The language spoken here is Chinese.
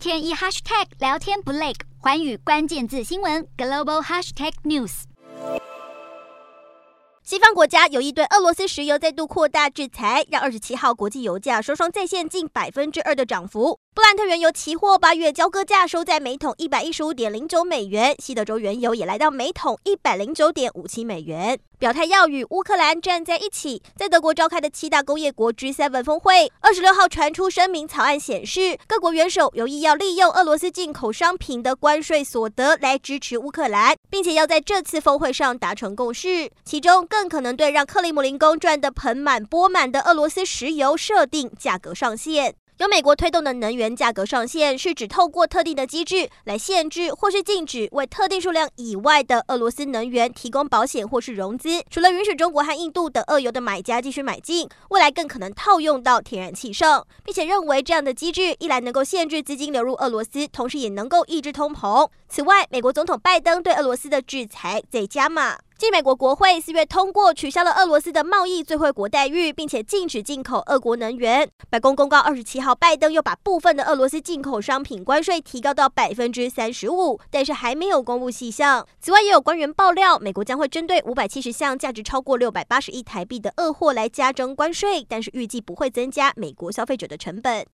天一 hashtag 聊天不累，环宇关键字新闻 global hashtag news。西方国家有意对俄罗斯石油再度扩大制裁，让二十七号国际油价双双再现近百分之二的涨幅。布兰特原油期货八月交割价收在每桶一百一十五点零九美元，西德州原油也来到每桶一百零九点五七美元。表态要与乌克兰站在一起。在德国召开的七大工业国 G7 峰会，二十六号传出声明草案，显示各国元首有意要利用俄罗斯进口商品的关税所得来支持乌克兰，并且要在这次峰会上达成共识。其中更可能对让克里姆林宫赚得盆满钵满的俄罗斯石油设定价格上限。由美国推动的能源价格上限，是指透过特定的机制来限制或是禁止为特定数量以外的俄罗斯能源提供保险或是融资。除了允许中国和印度等俄油的买家继续买进，未来更可能套用到天然气上，并且认为这样的机制一来能够限制资金流入俄罗斯，同时也能够抑制通膨。此外，美国总统拜登对俄罗斯的制裁在加码。继美国国会四月通过取消了俄罗斯的贸易最惠国待遇，并且禁止进口俄国能源。白宫公告二十七号，拜登又把部分的俄罗斯进口商品关税提高到百分之三十五，但是还没有公布细项。此外，也有官员爆料，美国将会针对五百七十项价值超过六百八十亿台币的俄货来加征关税，但是预计不会增加美国消费者的成本。